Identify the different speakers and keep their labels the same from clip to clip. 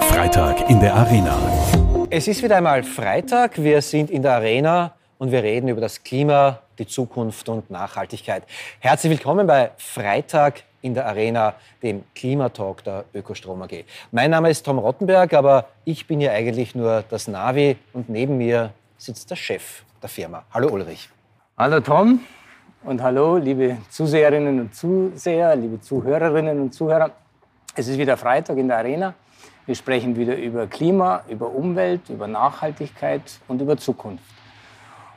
Speaker 1: Freitag in der Arena.
Speaker 2: Es ist wieder einmal Freitag. Wir sind in der Arena und wir reden über das Klima, die Zukunft und Nachhaltigkeit. Herzlich willkommen bei Freitag in der Arena, dem Klimatalk der Ökostrom AG. Mein Name ist Tom Rottenberg, aber ich bin ja eigentlich nur das Navi und neben mir sitzt der Chef der Firma. Hallo Ulrich.
Speaker 3: Hallo Tom und hallo liebe Zuseherinnen und Zuseher, liebe Zuhörerinnen und Zuhörer. Es ist wieder Freitag in der Arena. Wir sprechen wieder über Klima, über Umwelt, über Nachhaltigkeit und über Zukunft.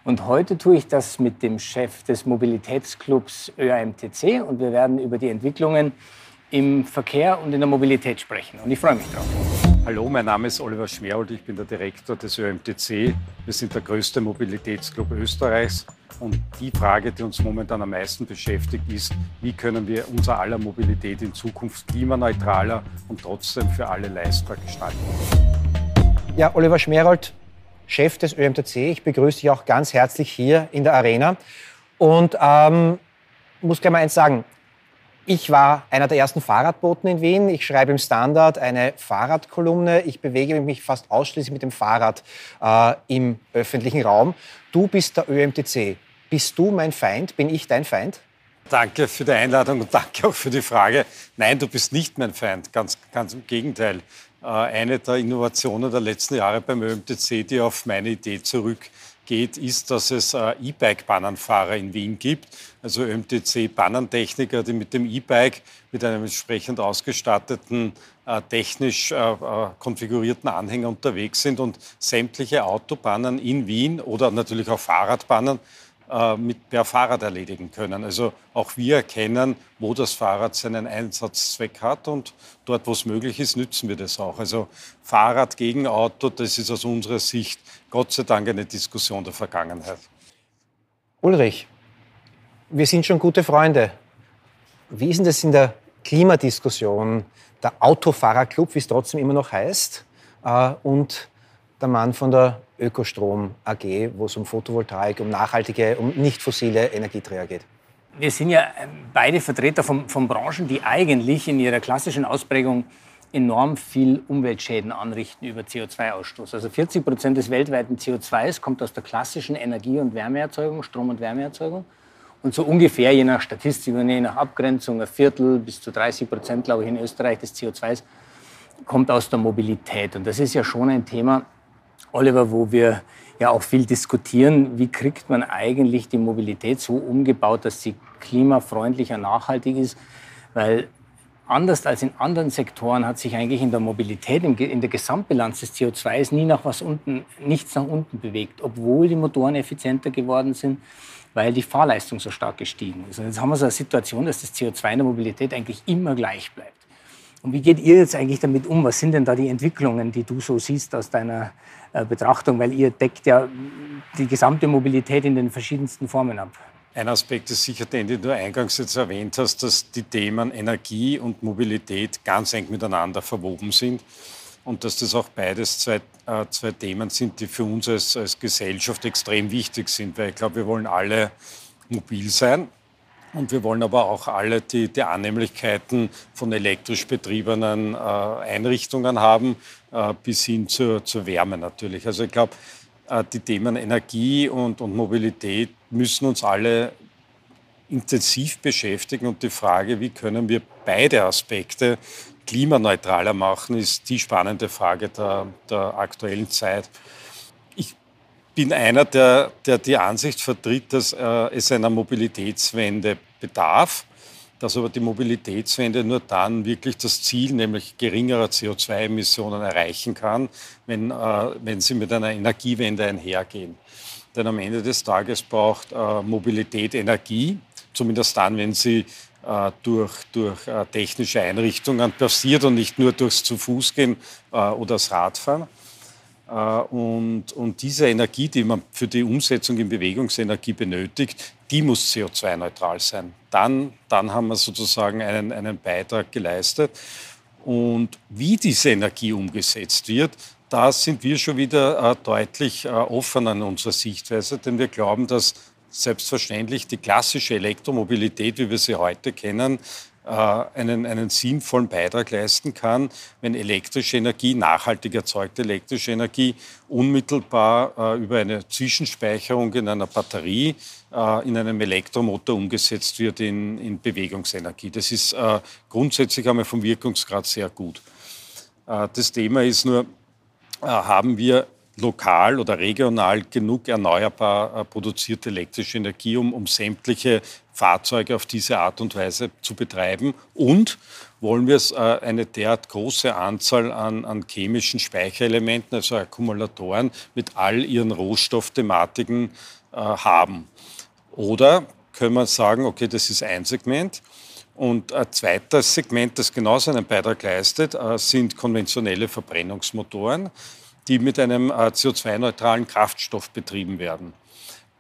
Speaker 3: Und heute tue ich das mit dem Chef des Mobilitätsclubs ÖAMTC und wir werden über die Entwicklungen im Verkehr und in der Mobilität sprechen. Und ich freue mich drauf.
Speaker 4: Hallo, mein Name ist Oliver Schmerold, ich bin der Direktor des ÖMTC. Wir sind der größte Mobilitätsclub Österreichs. Und die Frage, die uns momentan am meisten beschäftigt, ist, wie können wir unser aller Mobilität in Zukunft klimaneutraler und trotzdem für alle leistbar gestalten.
Speaker 2: Ja, Oliver Schmerold, Chef des ÖMTC. Ich begrüße dich auch ganz herzlich hier in der Arena. Und ähm, muss gleich mal eins sagen. Ich war einer der ersten Fahrradboten in Wien. Ich schreibe im Standard eine Fahrradkolumne. Ich bewege mich fast ausschließlich mit dem Fahrrad äh, im öffentlichen Raum. Du bist der ÖMTC. Bist du mein Feind? Bin ich dein Feind?
Speaker 4: Danke für die Einladung und danke auch für die Frage. Nein, du bist nicht mein Feind, ganz, ganz im Gegenteil. Äh, eine der Innovationen der letzten Jahre beim ÖMTC, die auf meine Idee zurück geht, ist, dass es äh, E-Bike-Bannernfahrer in Wien gibt, also ÖMTC-Bannantechniker, die mit dem E-Bike mit einem entsprechend ausgestatteten, äh, technisch äh, konfigurierten Anhänger unterwegs sind und sämtliche Autobahnen in Wien oder natürlich auch Fahrradbahnen mit per Fahrrad erledigen können. Also auch wir erkennen, wo das Fahrrad seinen Einsatzzweck hat und dort, wo es möglich ist, nützen wir das auch. Also Fahrrad gegen Auto, das ist aus unserer Sicht Gott sei Dank eine Diskussion der Vergangenheit.
Speaker 2: Ulrich, wir sind schon gute Freunde. Wie ist denn das in der Klimadiskussion? Der Autofahrerclub, wie es trotzdem immer noch heißt, äh, und der Mann von der Ökostrom AG, wo es um Photovoltaik, um nachhaltige, um nicht fossile Energieträger geht.
Speaker 3: Wir sind ja ähm, beide Vertreter von, von Branchen, die eigentlich in ihrer klassischen Ausprägung enorm viel Umweltschäden anrichten über CO2-Ausstoß. Also 40 Prozent des weltweiten CO2s kommt aus der klassischen Energie- und Wärmeerzeugung, Strom- und Wärmeerzeugung. Und so ungefähr, je nach Statistik und je nach Abgrenzung, ein Viertel bis zu 30 Prozent, glaube ich, in Österreich des CO2s kommt aus der Mobilität. Und das ist ja schon ein Thema, Oliver, wo wir ja auch viel diskutieren. Wie kriegt man eigentlich die Mobilität so umgebaut, dass sie klimafreundlicher, nachhaltig ist? Weil anders als in anderen Sektoren hat sich eigentlich in der Mobilität, in der Gesamtbilanz des CO2s nie nach was unten, nichts nach unten bewegt, obwohl die Motoren effizienter geworden sind, weil die Fahrleistung so stark gestiegen ist. Und jetzt haben wir so eine Situation, dass das CO2 in der Mobilität eigentlich immer gleich bleibt. Und wie geht ihr jetzt eigentlich damit um? Was sind denn da die Entwicklungen, die du so siehst aus deiner äh, Betrachtung? Weil ihr deckt ja die gesamte Mobilität in den verschiedensten Formen ab.
Speaker 4: Ein Aspekt ist sicher den, den du eingangs jetzt erwähnt hast, dass die Themen Energie und Mobilität ganz eng miteinander verwoben sind und dass das auch beides zwei, äh, zwei Themen sind, die für uns als, als Gesellschaft extrem wichtig sind, weil ich glaube, wir wollen alle mobil sein und wir wollen aber auch alle die, die Annehmlichkeiten von elektrisch betriebenen äh, Einrichtungen haben, äh, bis hin zur, zur Wärme natürlich. Also ich glaube, äh, die Themen Energie und, und Mobilität müssen uns alle intensiv beschäftigen. Und die Frage, wie können wir beide Aspekte klimaneutraler machen, ist die spannende Frage der, der aktuellen Zeit. Bin einer, der, der die Ansicht vertritt, dass äh, es einer Mobilitätswende bedarf dass aber die Mobilitätswende nur dann wirklich das Ziel, nämlich geringerer CO2-Emissionen erreichen kann, wenn, äh, wenn sie mit einer Energiewende einhergehen. Denn am Ende des Tages braucht äh, Mobilität Energie, zumindest dann, wenn sie äh, durch, durch äh, technische Einrichtungen passiert und nicht nur durchs zu Fuß gehen äh, oder das Radfahren. Äh, und, und diese Energie, die man für die Umsetzung in Bewegungsenergie benötigt, die muss CO2-neutral sein. Dann, dann haben wir sozusagen einen, einen Beitrag geleistet. Und wie diese Energie umgesetzt wird, da sind wir schon wieder äh, deutlich äh, offener in unserer Sichtweise, denn wir glauben, dass selbstverständlich die klassische Elektromobilität, wie wir sie heute kennen, einen, einen sinnvollen Beitrag leisten kann, wenn elektrische Energie, nachhaltig erzeugte elektrische Energie, unmittelbar äh, über eine Zwischenspeicherung in einer Batterie äh, in einem Elektromotor umgesetzt wird in, in Bewegungsenergie. Das ist äh, grundsätzlich einmal vom Wirkungsgrad sehr gut. Äh, das Thema ist nur, äh, haben wir lokal oder regional genug erneuerbar äh, produzierte elektrische Energie, um, um sämtliche Fahrzeuge auf diese Art und Weise zu betreiben? Und wollen wir äh, eine derart große Anzahl an, an chemischen Speicherelementen, also Akkumulatoren, mit all ihren Rohstoffthematiken äh, haben? Oder können wir sagen, okay, das ist ein Segment. Und ein zweites Segment, das genauso einen Beitrag leistet, äh, sind konventionelle Verbrennungsmotoren die mit einem äh, CO2-neutralen Kraftstoff betrieben werden.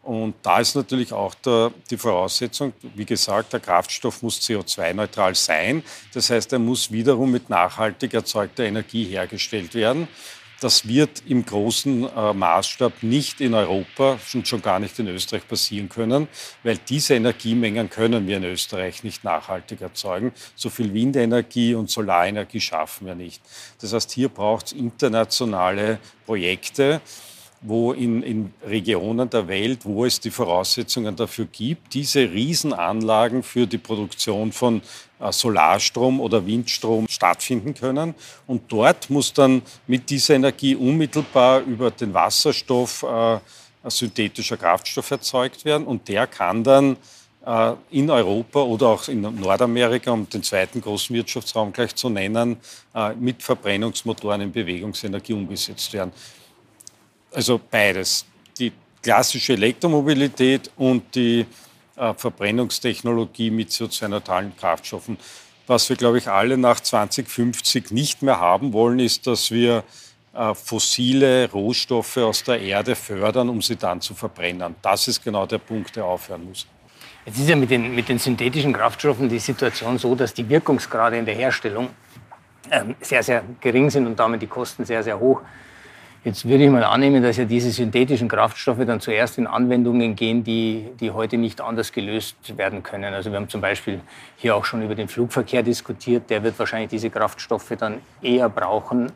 Speaker 4: Und da ist natürlich auch der, die Voraussetzung, wie gesagt, der Kraftstoff muss CO2-neutral sein. Das heißt, er muss wiederum mit nachhaltig erzeugter Energie hergestellt werden. Das wird im großen äh, Maßstab nicht in Europa und schon gar nicht in Österreich passieren können, weil diese Energiemengen können wir in Österreich nicht nachhaltig erzeugen. So viel Windenergie und Solarenergie schaffen wir nicht. Das heißt, hier braucht es internationale Projekte, wo in, in, Regionen der Welt, wo es die Voraussetzungen dafür gibt, diese Riesenanlagen für die Produktion von äh, Solarstrom oder Windstrom stattfinden können. Und dort muss dann mit dieser Energie unmittelbar über den Wasserstoff äh, synthetischer Kraftstoff erzeugt werden. Und der kann dann äh, in Europa oder auch in Nordamerika, um den zweiten großen Wirtschaftsraum gleich zu nennen, äh, mit Verbrennungsmotoren in Bewegungsenergie umgesetzt werden. Also beides. Die klassische Elektromobilität und die äh, Verbrennungstechnologie mit CO2-neutralen Kraftstoffen. Was wir, glaube ich, alle nach 2050 nicht mehr haben wollen, ist, dass wir äh, fossile Rohstoffe aus der Erde fördern, um sie dann zu verbrennen. Das ist genau der Punkt, der aufhören muss.
Speaker 3: Jetzt ist ja mit den, mit den synthetischen Kraftstoffen die Situation so, dass die Wirkungsgrade in der Herstellung ähm, sehr, sehr gering sind und damit die Kosten sehr, sehr hoch. Jetzt würde ich mal annehmen, dass ja diese synthetischen Kraftstoffe dann zuerst in Anwendungen gehen, die, die heute nicht anders gelöst werden können. Also wir haben zum Beispiel hier auch schon über den Flugverkehr diskutiert. Der wird wahrscheinlich diese Kraftstoffe dann eher brauchen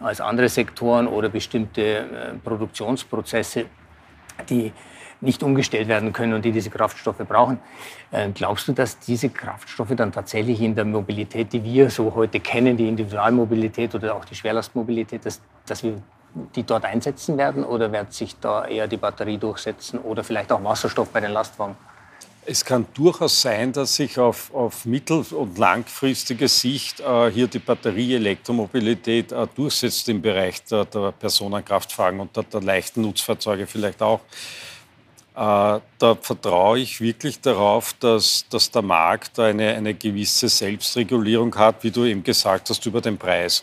Speaker 3: als andere Sektoren oder bestimmte äh, Produktionsprozesse, die nicht umgestellt werden können und die diese Kraftstoffe brauchen. Äh, glaubst du, dass diese Kraftstoffe dann tatsächlich in der Mobilität, die wir so heute kennen, die Individualmobilität oder auch die Schwerlastmobilität, dass, dass wir die dort einsetzen werden oder wird sich da eher die Batterie durchsetzen oder vielleicht auch Wasserstoff bei den Lastwagen?
Speaker 4: Es kann durchaus sein, dass sich auf, auf mittel- und langfristige Sicht äh, hier die Batterie-Elektromobilität äh, durchsetzt im Bereich der, der Personenkraftwagen und der, der, leichten Nutzfahrzeuge vielleicht auch. Äh, da vertraue ich wirklich darauf, dass, dass der Markt eine, eine gewisse Selbstregulierung hat, wie du eben gesagt hast, über den Preis.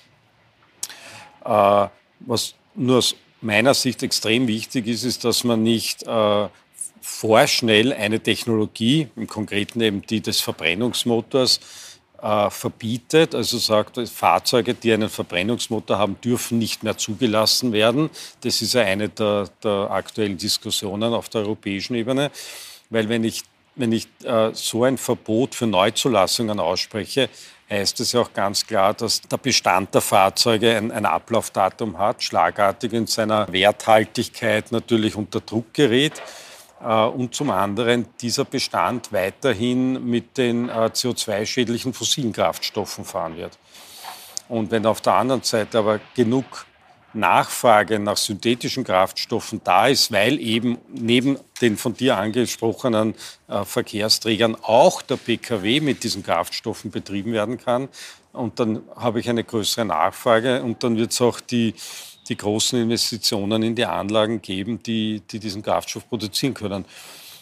Speaker 4: Äh, was nur aus meiner Sicht extrem wichtig ist, ist, dass man nicht äh, vorschnell eine Technologie, im Konkreten eben die des Verbrennungsmotors, äh, verbietet, also sagt, Fahrzeuge, die einen Verbrennungsmotor haben, dürfen nicht mehr zugelassen werden. Das ist ja eine der, der aktuellen Diskussionen auf der europäischen Ebene, weil wenn ich, wenn ich äh, so ein Verbot für Neuzulassungen ausspreche, heißt es ja auch ganz klar, dass der Bestand der Fahrzeuge ein, ein, Ablaufdatum hat, schlagartig in seiner Werthaltigkeit natürlich unter Druck gerät. Äh, und zum anderen dieser Bestand weiterhin mit den äh, CO2-schädlichen fossilen Kraftstoffen fahren wird. Und wenn auf der anderen Seite aber genug Nachfrage nach synthetischen Kraftstoffen da ist, weil eben neben den von dir angesprochenen äh, Verkehrsträgern auch der Pkw mit diesen Kraftstoffen betrieben werden kann. Und dann habe ich eine größere Nachfrage und dann wird es auch die, die großen Investitionen in die Anlagen geben, die, die diesen Kraftstoff produzieren können.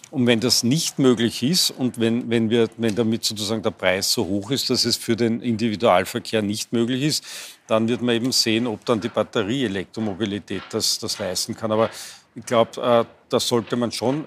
Speaker 4: Und wenn das nicht möglich ist und wenn, wenn, wir, wenn damit sozusagen der Preis so hoch ist, dass es für den Individualverkehr nicht möglich ist, dann wird man eben sehen, ob dann die Batterie-Elektromobilität das, das leisten kann. Aber ich glaube, äh, da sollte man schon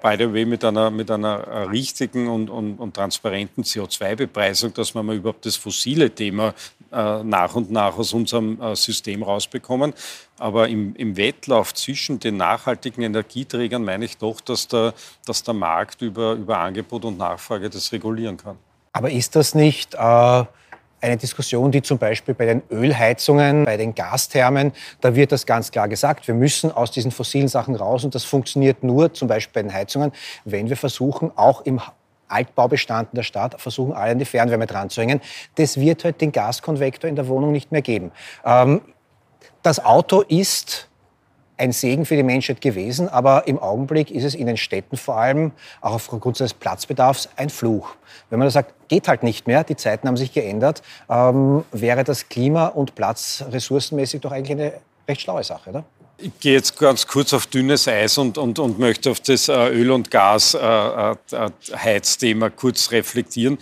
Speaker 4: by the way, mit einer, mit einer äh, richtigen und, und, und transparenten CO2-Bepreisung, dass wir mal überhaupt das fossile Thema äh, nach und nach aus unserem äh, System rausbekommen. Aber im, im, Wettlauf zwischen den nachhaltigen Energieträgern meine ich doch, dass der, dass der Markt über, über Angebot und Nachfrage das regulieren kann.
Speaker 2: Aber ist das nicht äh, eine Diskussion, die zum Beispiel bei den Ölheizungen, bei den Gasthermen, da wird das ganz klar gesagt, wir müssen aus diesen fossilen Sachen raus und das funktioniert nur zum Beispiel bei den Heizungen, wenn wir versuchen, auch im Altbaubestand in der Stadt versuchen, alle an die Fernwärme dran zu hängen. Das wird halt den Gaskonvektor in der Wohnung nicht mehr geben. Ähm, das Auto ist ein Segen für die Menschheit gewesen, aber im Augenblick ist es in den Städten vor allem, auch aufgrund seines Platzbedarfs, ein Fluch. Wenn man da sagt, geht halt nicht mehr, die Zeiten haben sich geändert, ähm, wäre das klima- und platzressourcenmäßig doch eigentlich eine recht schlaue Sache, oder?
Speaker 4: Ich gehe jetzt ganz kurz auf dünnes Eis und, und, und möchte auf das äh, Öl- und Gasheizthema äh, äh, kurz reflektieren.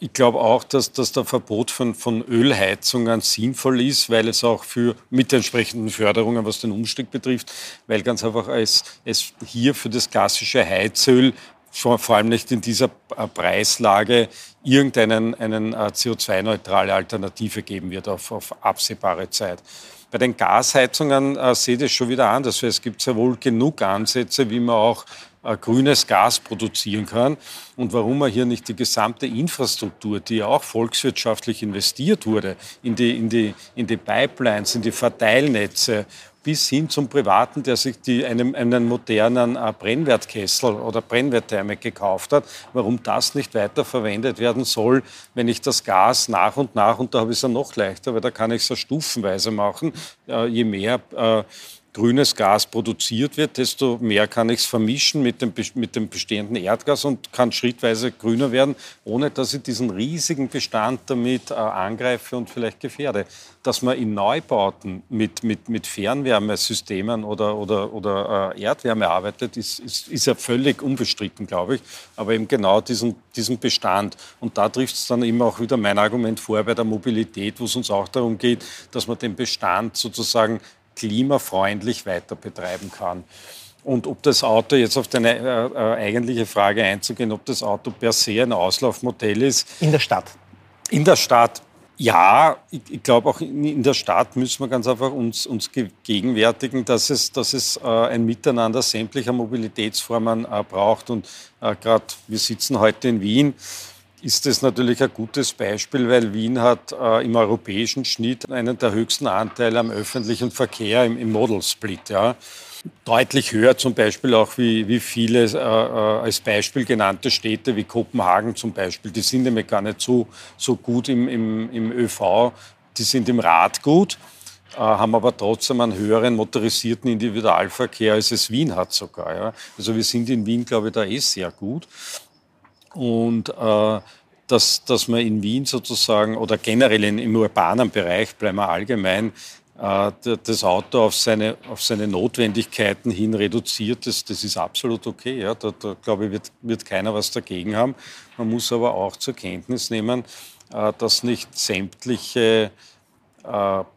Speaker 4: Ich glaube auch, dass, dass der Verbot von, von Ölheizungen sinnvoll ist, weil es auch für mit entsprechenden Förderungen, was den Umstieg betrifft, weil ganz einfach es, es hier für das klassische Heizöl vor, allem nicht in dieser Preislage irgendeinen einen CO2-neutrale Alternative geben wird auf, auf absehbare Zeit. Bei den Gasheizungen äh, seht ihr schon wieder anders. Es gibt sehr wohl genug Ansätze, wie man auch äh, grünes Gas produzieren kann und warum man hier nicht die gesamte Infrastruktur, die ja auch volkswirtschaftlich investiert wurde, in die, in die, in die Pipelines, in die Verteilnetze, bis hin zum Privaten, der sich die, einem, einen modernen äh, Brennwertkessel oder Brennwertthermik gekauft hat, warum das nicht weiter verwendet werden soll, wenn ich das Gas nach und nach, und da habe ich es ja noch leichter, weil da kann ich es ja stufenweise machen, äh, je mehr äh, grünes Gas produziert wird, desto mehr kann ich es vermischen mit dem, mit dem bestehenden Erdgas und kann schrittweise grüner werden, ohne dass ich diesen riesigen Bestand damit äh, angreife und vielleicht gefährde. Dass man in Neubauten mit, mit, mit Fernwärmesystemen oder, oder, oder äh, Erdwärme arbeitet, ist, ist, ist ja völlig unbestritten, glaube ich. Aber eben genau diesen, diesen Bestand. Und da trifft es dann immer auch wieder mein Argument vor bei der Mobilität, wo es uns auch darum geht, dass man den Bestand sozusagen klimafreundlich weiter betreiben kann. Und ob das Auto, jetzt auf deine äh, äh, eigentliche Frage einzugehen, ob das Auto per se ein Auslaufmodell ist.
Speaker 2: In der Stadt.
Speaker 4: In der Stadt. Ja, ich, ich glaube auch in der Stadt müssen wir ganz einfach uns, uns gegenwärtigen, dass es, dass es äh, ein Miteinander sämtlicher Mobilitätsformen äh, braucht. Und äh, gerade wir sitzen heute in Wien ist das natürlich ein gutes Beispiel, weil Wien hat äh, im europäischen Schnitt einen der höchsten Anteile am öffentlichen Verkehr im, im Model Split. Ja. Deutlich höher zum Beispiel auch wie, wie viele äh, äh als Beispiel genannte Städte wie Kopenhagen zum Beispiel. Die sind nämlich gar nicht so, so gut im, im, im ÖV, die sind im Rad gut äh, haben aber trotzdem einen höheren motorisierten Individualverkehr, als es Wien hat sogar. Ja. Also wir sind in Wien, glaube ich, da eh sehr gut und äh, dass, dass man in Wien sozusagen oder generell in, im urbanen Bereich, bleiben wir allgemein, äh, das Auto auf seine, auf seine Notwendigkeiten hin reduziert, das, das ist absolut okay. Ja. Da, da glaube ich, wird, wird keiner was dagegen haben. Man muss aber auch zur Kenntnis nehmen, äh, dass nicht sämtliche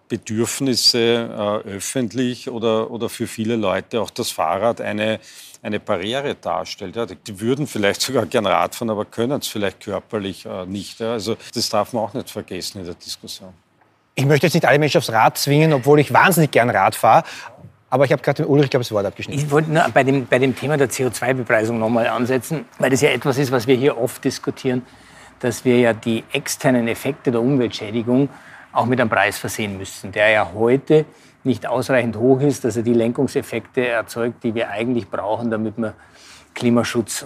Speaker 4: Bedürfnisse äh, öffentlich oder, oder für viele Leute auch das Fahrrad eine eine Barriere darstellt. Ja, die würden vielleicht sogar gern Rad fahren, aber können es vielleicht körperlich äh, nicht. Ja. Also das darf man auch nicht vergessen in der Diskussion.
Speaker 2: Ich möchte jetzt nicht alle Menschen aufs Rad zwingen, obwohl ich wahnsinnig gern Rad fahre. Aber ich habe gerade den Ulrich, glaube das Wort abgeschnitten.
Speaker 3: Ich wollte nur bei dem, bei dem Thema der CO2-Bepreisung nochmal ansetzen, weil das ja etwas ist, was wir hier oft diskutieren, dass wir ja die externen Effekte der Umweltschädigung auch mit einem Preis versehen müssen, der ja heute nicht ausreichend hoch ist, dass er die Lenkungseffekte erzeugt, die wir eigentlich brauchen, damit wir Klimaschutz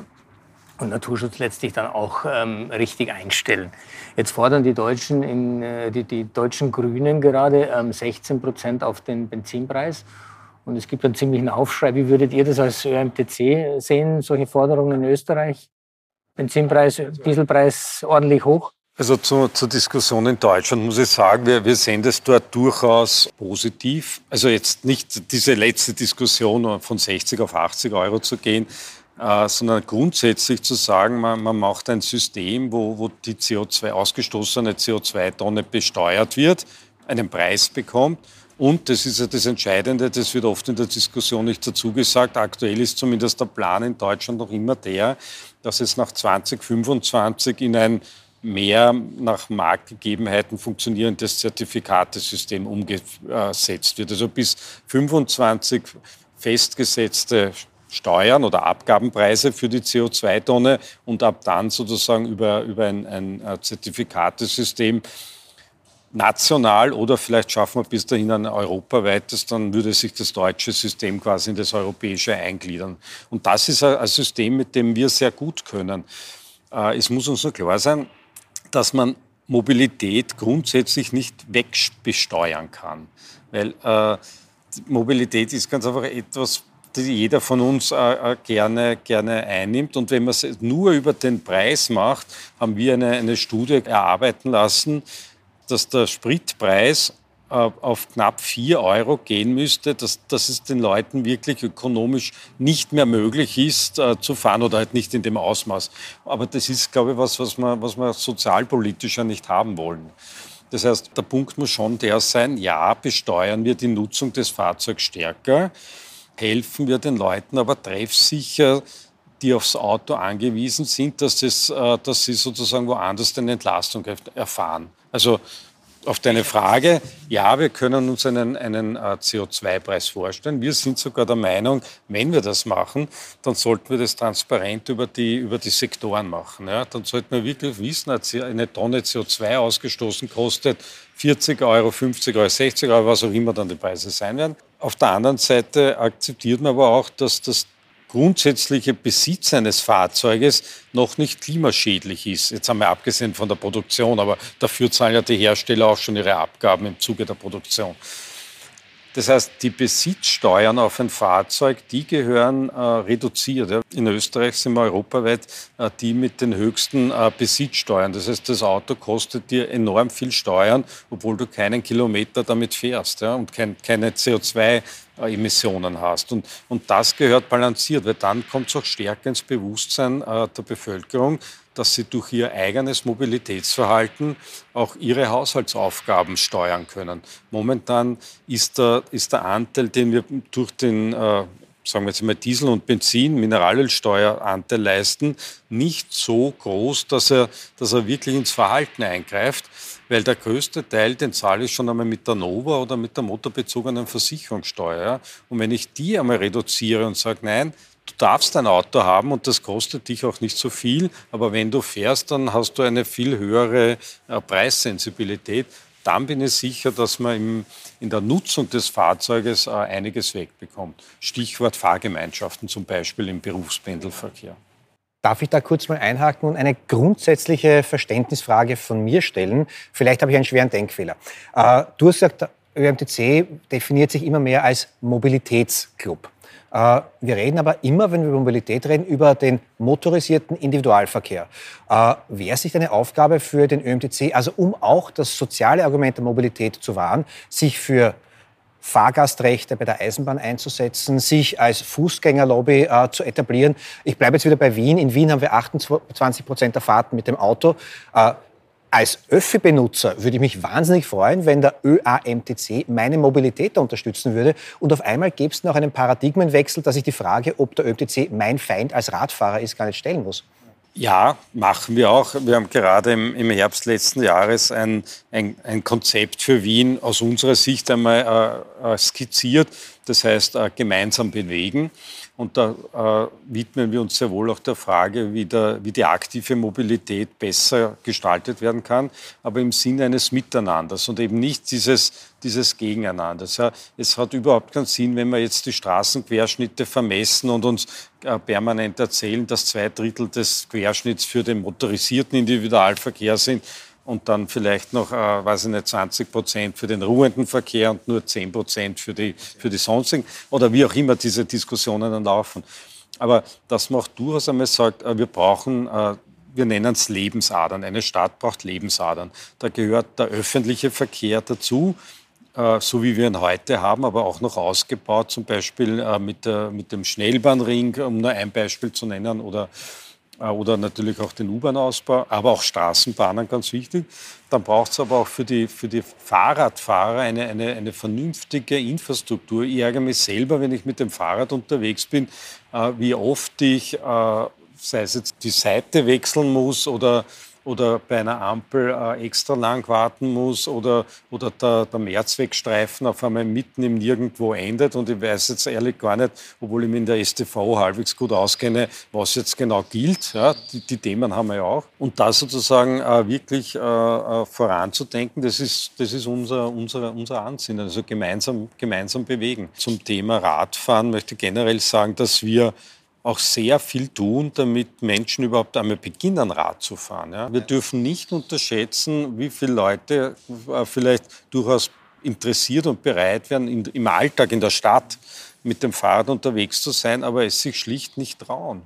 Speaker 3: und Naturschutz letztlich dann auch ähm, richtig einstellen. Jetzt fordern die Deutschen, in, äh, die, die, deutschen Grünen gerade ähm, 16 Prozent auf den Benzinpreis. Und es gibt einen ziemlichen Aufschrei. Wie würdet ihr das als ÖMTC sehen, solche Forderungen in Österreich? Benzinpreis, Dieselpreis ordentlich hoch?
Speaker 4: Also zu, zur Diskussion in Deutschland muss ich sagen, wir, wir sehen das dort durchaus positiv. Also jetzt nicht diese letzte Diskussion von 60 auf 80 Euro zu gehen, äh, sondern grundsätzlich zu sagen, man, man macht ein System, wo, wo die CO2 ausgestoßene CO2-Tonne besteuert wird, einen Preis bekommt. Und das ist ja das Entscheidende, das wird oft in der Diskussion nicht dazu gesagt. Aktuell ist zumindest der Plan in Deutschland noch immer der, dass es nach 2025 in ein mehr nach Marktgegebenheiten funktionierendes Zertifikatesystem umgesetzt wird. Also bis 25 festgesetzte Steuern oder Abgabenpreise für die CO2-Tonne und ab dann sozusagen über, über ein, ein Zertifikatesystem national oder vielleicht schaffen wir bis dahin ein europaweites, dann würde sich das deutsche System quasi in das europäische eingliedern. Und das ist ein System, mit dem wir sehr gut können. Äh, es muss uns nur klar sein, dass man Mobilität grundsätzlich nicht wegbesteuern kann. Weil äh, Mobilität ist ganz einfach etwas, das jeder von uns äh, äh gerne, gerne einnimmt. Und wenn man es nur über den Preis macht, haben wir eine, eine Studie erarbeiten lassen, dass der Spritpreis auf knapp 4 Euro gehen müsste, dass, dass es den Leuten wirklich ökonomisch nicht mehr möglich ist, äh, zu fahren oder halt nicht in dem Ausmaß. Aber das ist, glaube ich, was, was wir, was wir sozialpolitischer nicht haben wollen. Das heißt, der Punkt muss schon der sein, ja, besteuern wir die Nutzung des Fahrzeugs stärker, helfen wir den Leuten aber treffsicher, die aufs Auto angewiesen sind, dass, das, äh, dass sie sozusagen woanders eine Entlastung erfahren. Also auf deine Frage, ja, wir können uns einen, einen äh, CO2-Preis vorstellen. Wir sind sogar der Meinung, wenn wir das machen, dann sollten wir das transparent über die, über die Sektoren machen. Ja? Dann sollten wir wirklich wissen, eine Tonne CO2 ausgestoßen kostet 40 Euro, 50 Euro, 60 Euro, was auch immer dann die Preise sein werden. Auf der anderen Seite akzeptiert man aber auch, dass das grundsätzliche Besitz eines Fahrzeuges noch nicht klimaschädlich ist. Jetzt haben wir abgesehen von der Produktion, aber dafür zahlen ja die Hersteller auch schon ihre Abgaben im Zuge der Produktion. Das heißt, die Besitzsteuern auf ein Fahrzeug, die gehören äh, reduziert. Ja. In Österreich sind wir europaweit äh, die mit den höchsten äh, Besitzsteuern. Das heißt, das Auto kostet dir enorm viel Steuern, obwohl du keinen Kilometer damit fährst ja, und kein, keine CO2-Emissionen hast. Und, und das gehört balanciert, weil dann kommt es auch stärker ins Bewusstsein äh, der Bevölkerung, dass sie durch ihr eigenes Mobilitätsverhalten auch ihre Haushaltsaufgaben steuern können. Momentan ist der, ist der Anteil, den wir durch den äh, sagen wir jetzt mal Diesel- und Benzin, Mineralölsteueranteil leisten, nicht so groß, dass er, dass er wirklich ins Verhalten eingreift, weil der größte Teil, den zahle ich schon einmal mit der Nova oder mit der motorbezogenen Versicherungssteuer. Und wenn ich die einmal reduziere und sage, nein, du darfst ein Auto haben und das kostet dich auch nicht so viel, aber wenn du fährst, dann hast du eine viel höhere äh, Preissensibilität. Dann bin ich sicher, dass man im, in der Nutzung des Fahrzeuges äh, einiges wegbekommt. Stichwort Fahrgemeinschaften zum Beispiel im Berufspendelverkehr.
Speaker 2: Darf ich da kurz mal einhaken und eine grundsätzliche Verständnisfrage von mir stellen? Vielleicht habe ich einen schweren Denkfehler. Äh, du hast gesagt, ÖMTC definiert sich immer mehr als Mobilitätsclub. Äh, wir reden aber immer, wenn wir über Mobilität reden, über den motorisierten Individualverkehr. Äh, wäre es nicht eine Aufgabe für den ÖMTC, also um auch das soziale Argument der Mobilität zu wahren, sich für Fahrgastrechte bei der Eisenbahn einzusetzen, sich als Fußgängerlobby äh, zu etablieren. Ich bleibe jetzt wieder bei Wien. In Wien haben wir 28 Prozent der Fahrten mit dem Auto. Äh, als Öffi-Benutzer würde ich mich wahnsinnig freuen, wenn der ÖAMTC meine Mobilität unterstützen würde. Und auf einmal gäbe es noch einen Paradigmenwechsel, dass ich die Frage, ob der ÖMTC mein Feind als Radfahrer ist, gar nicht stellen muss.
Speaker 4: Ja, machen wir auch. Wir haben gerade im, im Herbst letzten Jahres ein, ein, ein, Konzept für Wien aus unserer Sicht einmal äh, äh skizziert. Das heißt, äh, gemeinsam bewegen. Und da äh, widmen wir uns sehr wohl auch der Frage, wie, der, wie die aktive Mobilität besser gestaltet werden kann, aber im Sinne eines Miteinanders und eben nicht dieses, dieses Gegeneinanders. Ja, es hat überhaupt keinen Sinn, wenn wir jetzt die Straßenquerschnitte vermessen und uns äh, permanent erzählen, dass zwei Drittel des Querschnitts für den motorisierten Individualverkehr sind und dann vielleicht noch, äh, weiß ich nicht, 20 Prozent für den ruhenden Verkehr und nur 10 Prozent für die, für die sonstigen oder wie auch immer diese Diskussionen dann laufen. Aber dass man auch durchaus einmal sagt, äh, wir brauchen, äh, wir nennen es Lebensadern. Eine Stadt braucht Lebensadern. Da gehört der öffentliche Verkehr dazu, äh, so wie wir ihn heute haben, aber auch noch ausgebaut, zum Beispiel mit, mit dem Schnellbahnring, um nur ein Beispiel zu nennen, oder oder natürlich auch den U-Bahn-Ausbau, aber auch Straßenbahnen ganz wichtig. Dann braucht es aber auch für die, für die Fahrradfahrer eine, eine, eine vernünftige Infrastruktur. Ich ärgere mich selber, wenn ich mit dem Fahrrad unterwegs bin, äh, wie oft ich, äh, sei es jetzt die Seite wechseln muss oder oder bei einer Ampel äh, extra lang warten muss oder, oder der, der Mehrzweckstreifen auf einmal mitten im Nirgendwo endet. Und ich weiß jetzt ehrlich gar nicht, obwohl ich mich in der STV halbwegs gut auskenne, was jetzt genau gilt. Ja, die, die Themen haben wir ja auch. Und da sozusagen äh, wirklich äh, äh voranzudenken, das ist, das ist unser, unser, unser Ansinnen. Also gemeinsam, gemeinsam bewegen. Zum Thema Radfahren möchte ich generell sagen, dass wir auch sehr viel tun, damit Menschen überhaupt einmal beginnen, Rad zu fahren. Ja. Wir dürfen nicht unterschätzen, wie viele Leute äh, vielleicht durchaus interessiert und bereit wären, in, im Alltag in der Stadt mit dem Fahrrad unterwegs zu sein, aber es sich schlicht nicht trauen.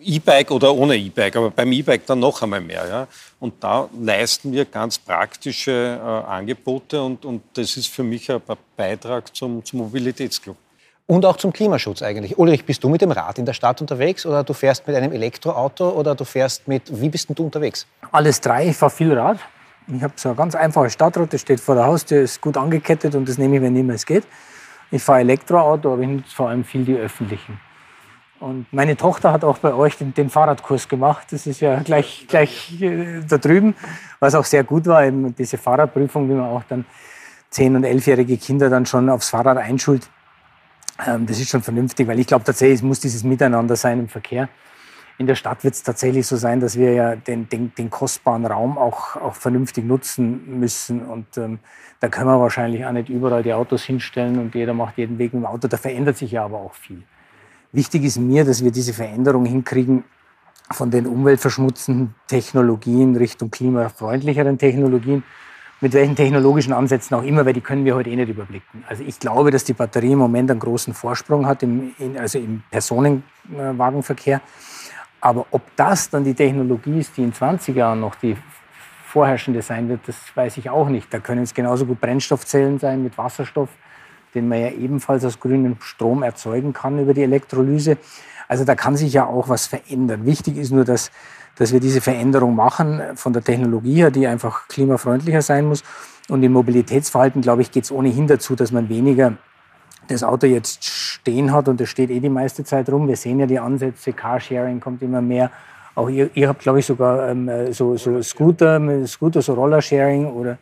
Speaker 4: E-Bike oder ohne E-Bike, aber beim E-Bike dann noch einmal mehr. Ja. Und da leisten wir ganz praktische äh, Angebote und, und das ist für mich ein Beitrag zum, zum Mobilitätsclub.
Speaker 2: Und auch zum Klimaschutz eigentlich. Ulrich, bist du mit dem Rad in der Stadt unterwegs oder du fährst mit einem Elektroauto oder du fährst mit, wie bist denn du unterwegs?
Speaker 3: Alles drei, ich fahre viel Rad. Ich habe so ein ganz einfaches Stadtrad, das steht vor der Haustür, ist gut angekettet und das nehme ich, wenn immer es geht. Ich fahre Elektroauto, aber ich nutze vor allem viel die öffentlichen. Und meine Tochter hat auch bei euch den, den Fahrradkurs gemacht. Das ist ja gleich, gleich äh, da drüben, was auch sehr gut war, eben diese Fahrradprüfung, wie man auch dann zehn- und elfjährige Kinder dann schon aufs Fahrrad einschult das ist schon vernünftig, weil ich glaube tatsächlich, es muss dieses Miteinander sein im Verkehr. In der Stadt wird es tatsächlich so sein, dass wir ja den, den, den kostbaren Raum auch, auch vernünftig nutzen müssen. Und ähm, da können wir wahrscheinlich auch nicht überall die Autos hinstellen und jeder macht jeden Weg mit dem Auto. Da verändert sich ja aber auch viel. Wichtig ist mir, dass wir diese Veränderung hinkriegen von den umweltverschmutzenden Technologien Richtung klimafreundlicheren Technologien mit welchen technologischen Ansätzen auch immer, weil die können wir heute eh nicht überblicken. Also ich glaube, dass die Batterie im Moment einen großen Vorsprung hat, im, in, also im Personenwagenverkehr. Aber ob das dann die Technologie ist, die in 20 Jahren noch die vorherrschende sein wird, das weiß ich auch nicht. Da können es genauso gut Brennstoffzellen sein mit Wasserstoff, den man ja ebenfalls aus grünem Strom erzeugen kann über die Elektrolyse. Also da kann sich ja auch was verändern. Wichtig ist nur, dass dass wir diese Veränderung machen von der Technologie her, die einfach klimafreundlicher sein muss. Und im Mobilitätsverhalten, glaube ich, geht es ohnehin dazu, dass man weniger das Auto jetzt stehen hat und das steht eh die meiste Zeit rum. Wir sehen ja die Ansätze, Carsharing kommt immer mehr. Auch ihr, ihr habt, glaube ich, sogar ähm, so, so Scooter, Scooter, so Rollersharing oder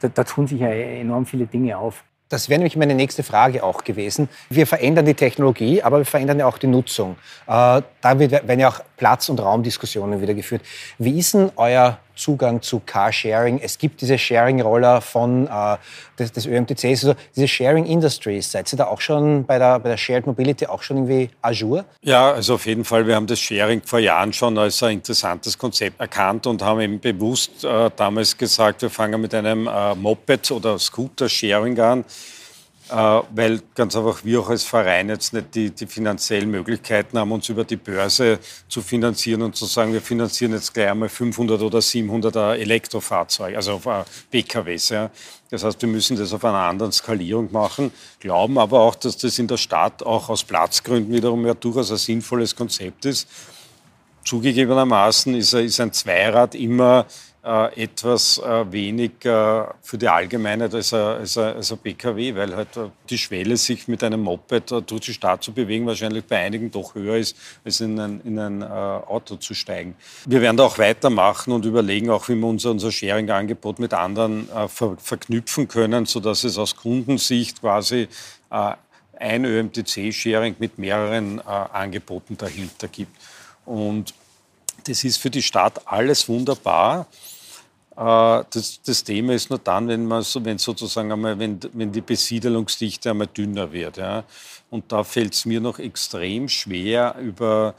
Speaker 3: da, da tun sich ja enorm viele Dinge auf.
Speaker 2: Das wäre nämlich meine nächste Frage auch gewesen. Wir verändern die Technologie, aber wir verändern ja auch die Nutzung. Äh, da werden ja auch Platz- und Raumdiskussionen wieder geführt. Wie ist denn euer Zugang zu Carsharing? Es gibt diese Sharing-Roller von äh, des, des ÖMTCs, also diese Sharing Industries. Seid ihr da auch schon bei der, bei der Shared Mobility auch schon irgendwie Azure?
Speaker 4: Ja, also auf jeden Fall. Wir haben das Sharing vor Jahren schon als ein interessantes Konzept erkannt und haben eben bewusst äh, damals gesagt, wir fangen mit einem äh, Moped oder Scooter-Sharing an weil ganz einfach wir auch als Verein jetzt nicht die, die, finanziellen Möglichkeiten haben, uns über die Börse zu finanzieren und zu sagen, wir finanzieren jetzt gleich einmal 500 oder 700 Elektrofahrzeuge, also PKWs. Ja. Das heißt, wir müssen das auf einer anderen Skalierung machen, glauben aber auch, dass das in der Stadt auch aus Platzgründen wiederum ja durchaus ein sinnvolles Konzept ist. Zugegebenermaßen ist, ist ein Zweirad immer äh, etwas äh, weniger für die Allgemeinheit als ein, PKW, weil halt äh, die Schwelle, sich mit einem Moped durch die Stadt zu bewegen, wahrscheinlich bei einigen doch höher ist, als in ein, in ein Auto zu steigen. Wir werden da auch weitermachen und überlegen auch, wie wir unser, unser Sharing-Angebot mit anderen ver, verknüpfen können, sodass es aus Kundensicht quasi ein ÖMTC-Sharing mit mehreren Angeboten dahinter gibt. Und das ist für die Stadt alles wunderbar. Äh, das, das, Thema ist nur dann, wenn man wenn sozusagen einmal, wenn, wenn die Besiedelungsdichte einmal dünner wird. Ja. Und da fällt es mir noch extrem schwer, über,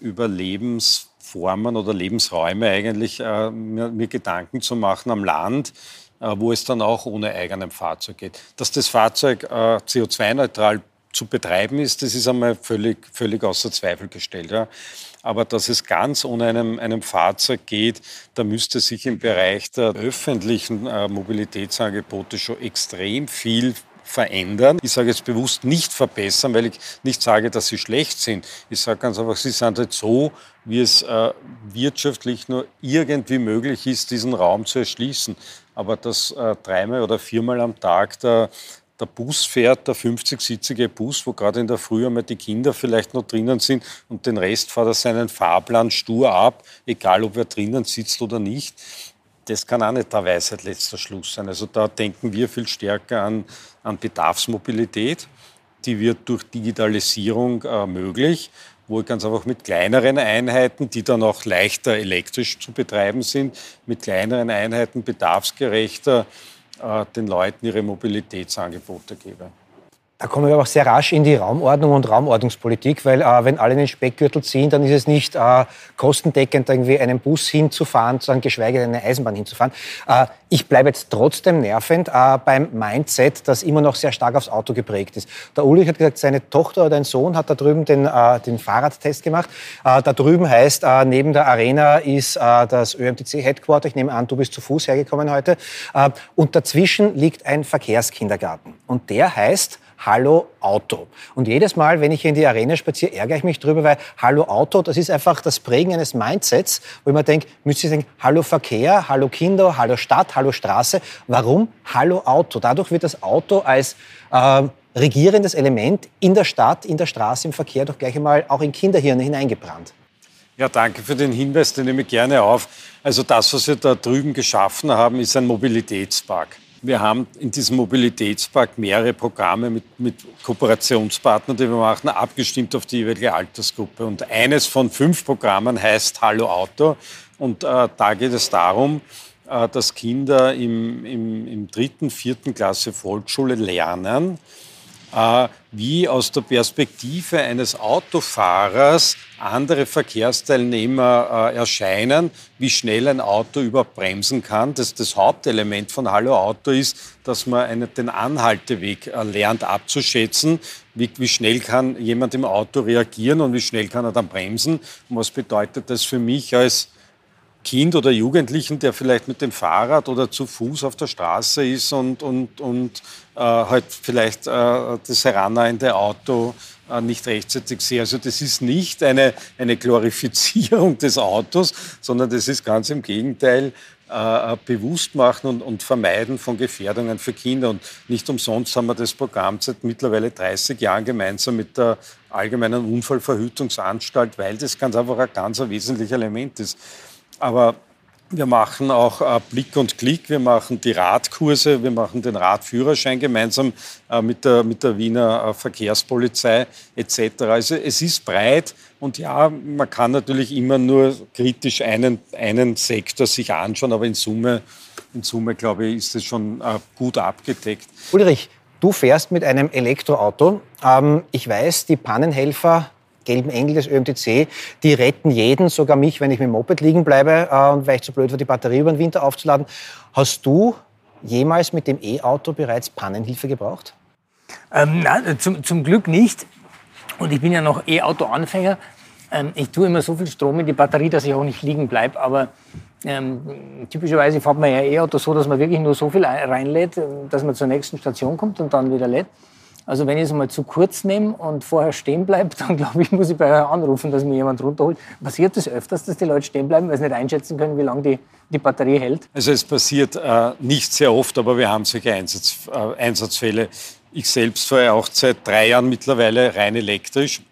Speaker 4: über Lebensformen oder Lebensräume eigentlich äh, mir, mir, Gedanken zu machen am Land, äh, wo es dann auch ohne eigenem Fahrzeug geht. Dass das Fahrzeug äh, CO2-neutral zu betreiben ist, das ist einmal völlig, völlig außer Zweifel gestellt. Ja. Aber dass es ganz ohne einem, einem Fahrzeug geht, da müsste sich im Bereich der öffentlichen äh, Mobilitätsangebote schon extrem viel verändern. Ich sage jetzt bewusst nicht verbessern, weil ich nicht sage, dass sie schlecht sind. Ich sage ganz einfach, sie sind halt so, wie es äh, wirtschaftlich nur irgendwie möglich ist, diesen Raum zu erschließen. Aber dass äh, dreimal oder viermal am Tag der der Bus fährt, der 50-sitzige Bus, wo gerade in der Früh einmal die Kinder vielleicht noch drinnen sind und den Rest fährt er seinen Fahrplan stur ab, egal ob er drinnen sitzt oder nicht. Das kann auch nicht der Weisheit letzter Schluss sein. Also da denken wir viel stärker an, an Bedarfsmobilität. Die wird durch Digitalisierung äh, möglich wo ganz einfach mit kleineren Einheiten, die dann auch leichter elektrisch zu betreiben sind, mit kleineren Einheiten bedarfsgerechter den Leuten ihre Mobilitätsangebote gebe.
Speaker 2: Da kommen wir aber auch sehr rasch in die Raumordnung und Raumordnungspolitik, weil äh, wenn alle den Speckgürtel ziehen, dann ist es nicht äh, kostendeckend, irgendwie einen Bus hinzufahren, sondern geschweige denn eine Eisenbahn hinzufahren. Äh, ich bleibe jetzt trotzdem nervend äh, beim Mindset, das immer noch sehr stark aufs Auto geprägt ist. Der Ulrich hat gesagt, seine Tochter oder ein Sohn hat da drüben den, äh, den Fahrradtest gemacht. Äh, da drüben heißt, neben der Arena ist das ÖMTC-Headquarter. Ich nehme an, du bist zu Fuß hergekommen heute. und dazwischen liegt ein Verkehrskindergarten. Und der heißt Hallo Auto. Und jedes Mal, wenn ich in die Arena spaziere, ärgere ich mich drüber, weil Hallo Auto, das ist einfach das Prägen eines Mindsets, wo ich mir denke, müsste ich sagen, Hallo Verkehr, Hallo Kinder, Hallo Stadt, Hallo Straße. Warum Hallo Auto? Dadurch wird das Auto als äh, regierendes Element in der Stadt, in der Straße, im Verkehr doch gleich einmal auch in Kinderhirne hineingebrannt.
Speaker 4: Ja, danke für den Hinweis, den nehme ich gerne auf. Also das, was wir da drüben geschaffen haben, ist ein Mobilitätspark. Wir haben in diesem Mobilitätspark mehrere Programme mit, mit, Kooperationspartnern, die wir machen, abgestimmt auf die jeweilige Altersgruppe. Und eines von fünf Programmen heißt Hallo Auto. Und äh, da geht es darum, äh, dass Kinder im, im, im dritten, vierten Klasse Volksschule lernen, wie aus der Perspektive eines Autofahrers andere Verkehrsteilnehmer äh, erscheinen, wie schnell ein Auto überhaupt bremsen kann. Das, das Hauptelement von Hallo Auto ist, dass man einen, den Anhalteweg äh, lernt abzuschätzen. Wie, wie schnell kann jemand im Auto reagieren und wie schnell kann er dann bremsen? Und was bedeutet das für mich als Kind oder Jugendlichen, der vielleicht mit dem Fahrrad oder zu Fuß auf der Straße ist und, und, und äh, halt vielleicht äh, das herannahende Auto äh, nicht rechtzeitig sehe. Also das ist nicht eine, eine Glorifizierung des Autos, sondern das ist ganz im Gegenteil äh, bewusst machen und, und, vermeiden von Gefährdungen für Kinder. Und nicht umsonst haben wir das Programm seit mittlerweile 30 Jahren gemeinsam mit der Allgemeinen Unfallverhütungsanstalt, weil das ganz einfach ein ganz ein wesentliches Element ist. Aber wir machen auch äh, Blick und Klick, wir machen die Radkurse, wir machen den Radführerschein gemeinsam äh, mit, der, mit der Wiener äh, Verkehrspolizei etc. Also es ist breit und ja, man kann natürlich immer nur kritisch einen, einen Sektor sich anschauen, aber in Summe, in Summe glaube ich, ist es schon äh, gut abgedeckt.
Speaker 2: Ulrich, du fährst mit einem Elektroauto. Ähm, ich weiß, die Pannenhelfer gelben Engel des ÖMTC, die retten jeden, sogar mich, wenn ich mit dem Moped liegen bleibe äh, und weil ich zu blöd war, die Batterie über den Winter aufzuladen. Hast du jemals mit dem E-Auto bereits Pannenhilfe gebraucht?
Speaker 3: Ähm, nein, zum, zum Glück nicht. Und ich bin ja noch E-Auto-Anfänger. Ähm, ich tue immer so viel Strom in die Batterie, dass ich auch nicht liegen bleibe. Aber ähm, typischerweise fährt man ja E-Auto so, dass man wirklich nur so viel reinlädt, dass man zur nächsten Station kommt und dann wieder lädt. Also wenn ich es mal zu kurz nehme und vorher stehen bleibe, dann glaube ich, muss ich bei euch anrufen, dass mir jemand runterholt. Passiert das öfters, dass die Leute stehen bleiben, weil sie nicht einschätzen können, wie lange die, die Batterie hält?
Speaker 4: Also es passiert äh, nicht sehr oft, aber wir haben solche Einsatz, äh, Einsatzfälle. Ich selbst fahre auch seit drei Jahren mittlerweile rein elektrisch.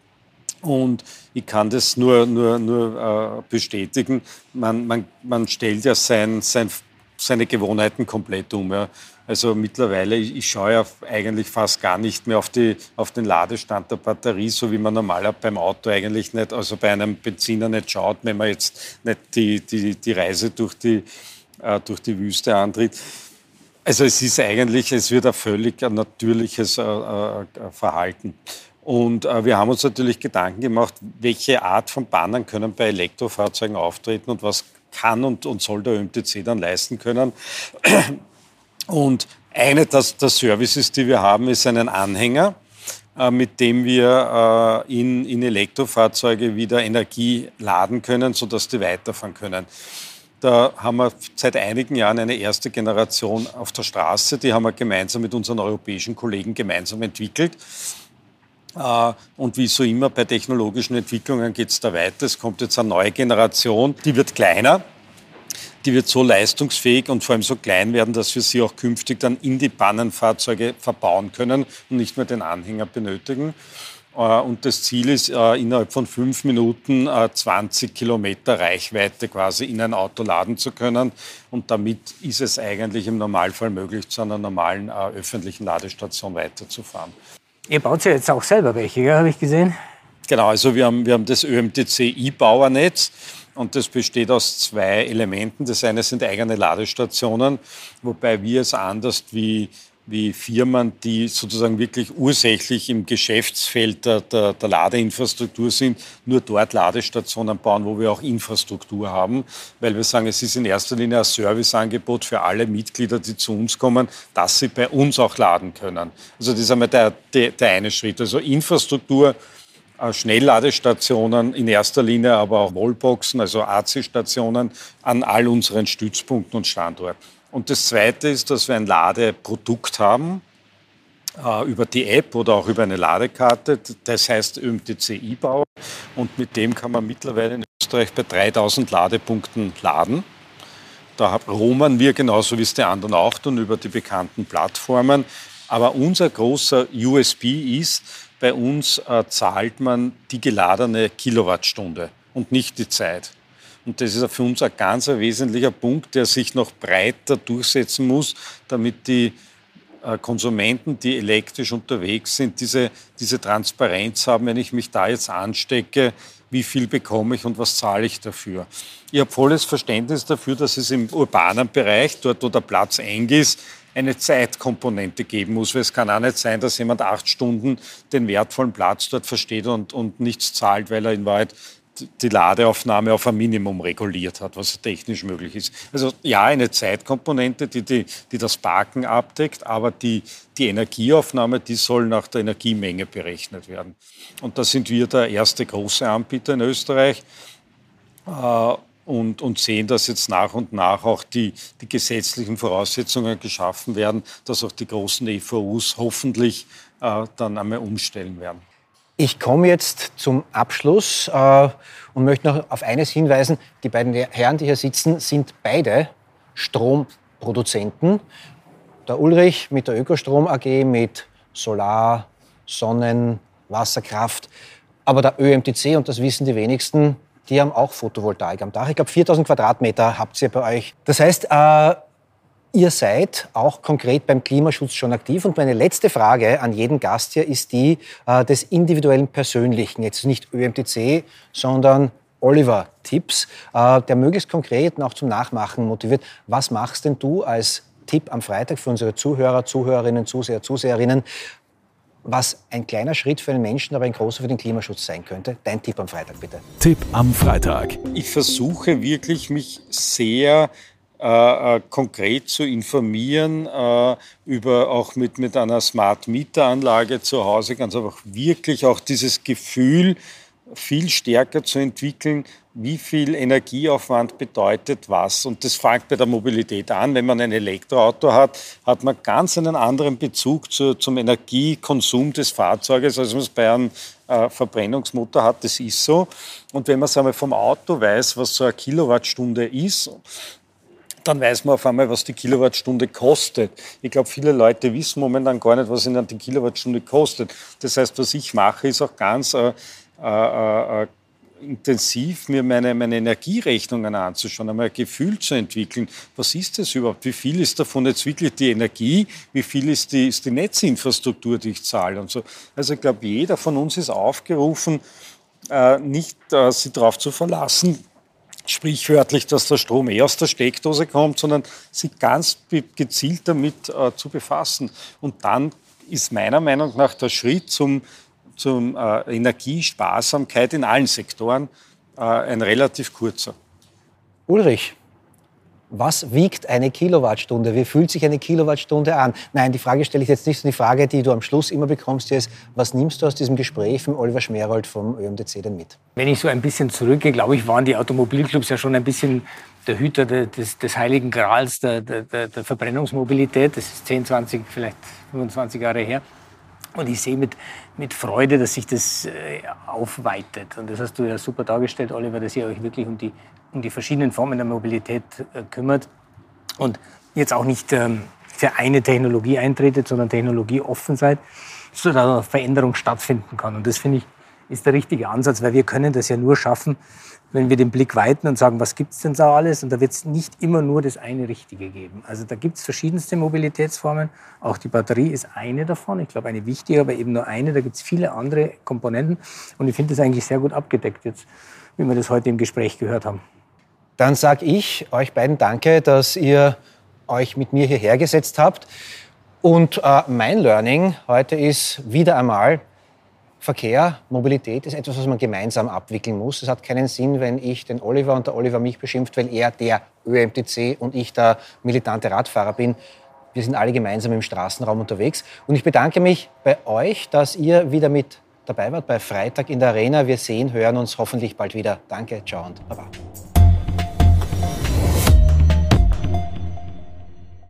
Speaker 4: Und ich kann das nur, nur, nur äh, bestätigen. Man, man, man stellt ja sein, sein, seine Gewohnheiten komplett um. Ja. Also mittlerweile, ich schaue ja eigentlich fast gar nicht mehr auf, die, auf den Ladestand der Batterie, so wie man normal beim Auto eigentlich nicht, also bei einem Benziner nicht schaut, wenn man jetzt nicht die, die, die Reise durch die, äh, durch die Wüste antritt. Also es ist eigentlich, es wird ein völlig natürliches äh, äh, Verhalten. Und äh, wir haben uns natürlich Gedanken gemacht, welche Art von Bannern können bei Elektrofahrzeugen auftreten und was kann und, und soll der ÖMTC dann leisten können. Und eine der, der Services, die wir haben, ist einen Anhänger, äh, mit dem wir äh, in, in Elektrofahrzeuge wieder Energie laden können, sodass die weiterfahren können. Da haben wir seit einigen Jahren eine erste Generation auf der Straße, die haben wir gemeinsam mit unseren europäischen Kollegen gemeinsam entwickelt. Äh, und wie so immer bei technologischen Entwicklungen geht es da weiter. Es kommt jetzt eine neue Generation, die wird kleiner, die wird so leistungsfähig und vor allem so klein werden, dass wir sie auch künftig dann in die Pannenfahrzeuge verbauen können und nicht mehr den Anhänger benötigen. Äh, und das Ziel ist, äh, innerhalb von fünf Minuten 20 äh, Kilometer Reichweite quasi in ein Auto laden zu können. Und damit ist es eigentlich im Normalfall möglich, zu einer normalen öffentlichen Ladestation weiterzufahren.
Speaker 3: Ihr baut ja jetzt auch selber welche, habe ich gesehen?
Speaker 4: Genau, also wir haben, wir haben das ÖMTC E-Bauernetz. Und das besteht aus zwei Elementen. Das eine sind eigene Ladestationen, wobei wir es anders wie wie Firmen, die sozusagen wirklich ursächlich im Geschäftsfeld der, der, der, Ladeinfrastruktur sind, nur dort Ladestationen bauen, wo wir auch Infrastruktur haben, weil wir sagen, es ist in erster Linie ein Serviceangebot für alle Mitglieder, die zu uns kommen, dass sie bei uns auch laden können. Also das ist einmal der, der, der eine Schritt. Also Infrastruktur, Schnellladestationen in erster Linie, aber auch Wallboxen, also AC-Stationen an all unseren Stützpunkten und Standorten. Und das Zweite ist, dass wir ein Ladeprodukt haben äh, über die App oder auch über eine Ladekarte. Das heißt ÖMTC E-Bau. Und mit dem kann man mittlerweile in Österreich bei 3000 Ladepunkten laden. Da roman wir genauso wie es die anderen auch tun über die bekannten Plattformen. Aber unser großer USB ist, bei uns äh, zahlt man die geladene Kilowattstunde und nicht die Zeit. Und das ist für uns ein ganz wesentlicher Punkt, der sich noch breiter durchsetzen muss, damit die äh, Konsumenten, die elektrisch unterwegs sind, diese, diese Transparenz haben, wenn ich mich da jetzt anstecke, wie viel bekomme ich und was zahle ich dafür. Ich habe volles Verständnis dafür, dass es im urbanen Bereich, dort wo der Platz eng ist, eine Zeitkomponente geben muss. Weil es kann auch nicht sein, dass jemand acht Stunden den wertvollen Platz dort versteht und, und nichts zahlt, weil er in Wahrheit die Ladeaufnahme auf ein Minimum reguliert hat, was technisch möglich ist. Also ja, eine Zeitkomponente, die, die, die das Parken abdeckt, aber die, die Energieaufnahme, die soll nach der Energiemenge berechnet werden. Und da sind wir der erste große Anbieter in Österreich. Und, und, sehen, dass jetzt nach und nach auch die, die, gesetzlichen Voraussetzungen geschaffen werden, dass auch die großen EVUs hoffentlich äh, dann einmal umstellen werden.
Speaker 2: Ich komme jetzt zum Abschluss äh, und möchte noch auf eines hinweisen. Die beiden Herren, die hier sitzen, sind beide Stromproduzenten. Der Ulrich mit der Ökostrom AG mit Solar, Sonnen, Wasserkraft. Aber der ÖMTC, und das wissen die wenigsten, die haben auch Photovoltaik am Dach. Ich glaube, 4000 Quadratmeter habt ihr bei euch. Das heißt, äh, Ihr seid auch konkret beim Klimaschutz schon aktiv. Und meine letzte Frage an jeden Gast hier ist die äh, des individuellen Persönlichen. Jetzt nicht ÖMTC, sondern Oliver Tipps, äh, der möglichst konkret und auch zum Nachmachen motiviert. Was machst denn du als Tipp am Freitag für unsere Zuhörer, Zuhörerinnen, Zuseher, Zuseherinnen, was ein kleiner Schritt für einen Menschen, aber ein großer für den Klimaschutz sein könnte? Dein Tipp am Freitag, bitte.
Speaker 1: Tipp am Freitag.
Speaker 4: Ich versuche wirklich, mich sehr äh, äh, konkret zu informieren, äh, über auch mit, mit einer Smart Meter Anlage zu Hause, ganz einfach wirklich auch dieses Gefühl viel stärker zu entwickeln, wie viel Energieaufwand bedeutet was. Und das fängt bei der Mobilität an. Wenn man ein Elektroauto hat, hat man ganz einen anderen Bezug zu, zum Energiekonsum des Fahrzeuges, als man es bei einem äh, Verbrennungsmotor hat. Das ist so. Und wenn man es einmal vom Auto weiß, was so eine Kilowattstunde ist, dann weiß man auf einmal, was die Kilowattstunde kostet. Ich glaube, viele Leute wissen momentan gar nicht, was ihnen die Kilowattstunde kostet. Das heißt, was ich mache, ist auch ganz äh, äh, äh, intensiv mir meine, meine Energierechnungen anzuschauen, einmal ein Gefühl zu entwickeln. Was ist das überhaupt? Wie viel ist davon jetzt wirklich die Energie? Wie viel ist die, ist die Netzinfrastruktur, die ich zahle? Und so. Also ich glaube, jeder von uns ist aufgerufen, äh, nicht äh, sich darauf zu verlassen, sprichwörtlich, dass der Strom eh aus der Steckdose kommt, sondern sich ganz gezielt damit äh, zu befassen. Und dann ist meiner Meinung nach der Schritt zum, zum äh, Energiesparsamkeit in allen Sektoren äh, ein relativ kurzer.
Speaker 2: Ulrich, was wiegt eine Kilowattstunde? Wie fühlt sich eine Kilowattstunde an? Nein, die Frage stelle ich jetzt nicht, sondern die Frage, die du am Schluss immer bekommst, ist, was nimmst du aus diesem Gespräch von Oliver Schmerold vom ÖMDC denn mit?
Speaker 3: Wenn ich so ein bisschen zurückgehe, glaube ich, waren die Automobilclubs ja schon ein bisschen der Hüter des, des heiligen Grals der, der, der Verbrennungsmobilität. Das ist 10, 20, vielleicht 25 Jahre her. Und ich sehe mit, mit Freude, dass sich das äh, aufweitet. Und das hast du ja super dargestellt, Oliver, dass ihr euch wirklich um die um die verschiedenen Formen der Mobilität äh, kümmert und jetzt auch nicht ähm, für eine Technologie eintretet, sondern technologieoffen seid, sodass eine Veränderung stattfinden kann. Und das finde ich ist der richtige Ansatz, weil wir können das ja nur schaffen, wenn wir den Blick weiten und sagen, was gibt es denn da alles? Und da wird es nicht immer nur das eine Richtige geben. Also da gibt es verschiedenste Mobilitätsformen. Auch die Batterie ist eine davon. Ich glaube, eine wichtige, aber eben nur eine. Da gibt es viele andere Komponenten. Und ich finde das eigentlich sehr gut abgedeckt jetzt, wie wir das heute im Gespräch gehört haben.
Speaker 2: Dann sage ich euch beiden danke, dass ihr euch mit mir hierher gesetzt habt. Und äh, mein Learning heute ist wieder einmal, Verkehr, Mobilität ist etwas, was man gemeinsam abwickeln muss. Es hat keinen Sinn, wenn ich den Oliver und der Oliver mich beschimpft, weil er der ÖMTC und ich der militante Radfahrer bin. Wir sind alle gemeinsam im Straßenraum unterwegs. Und ich bedanke mich bei euch, dass ihr wieder mit dabei wart bei Freitag in der Arena. Wir sehen, hören uns hoffentlich bald wieder. Danke, ciao und baba.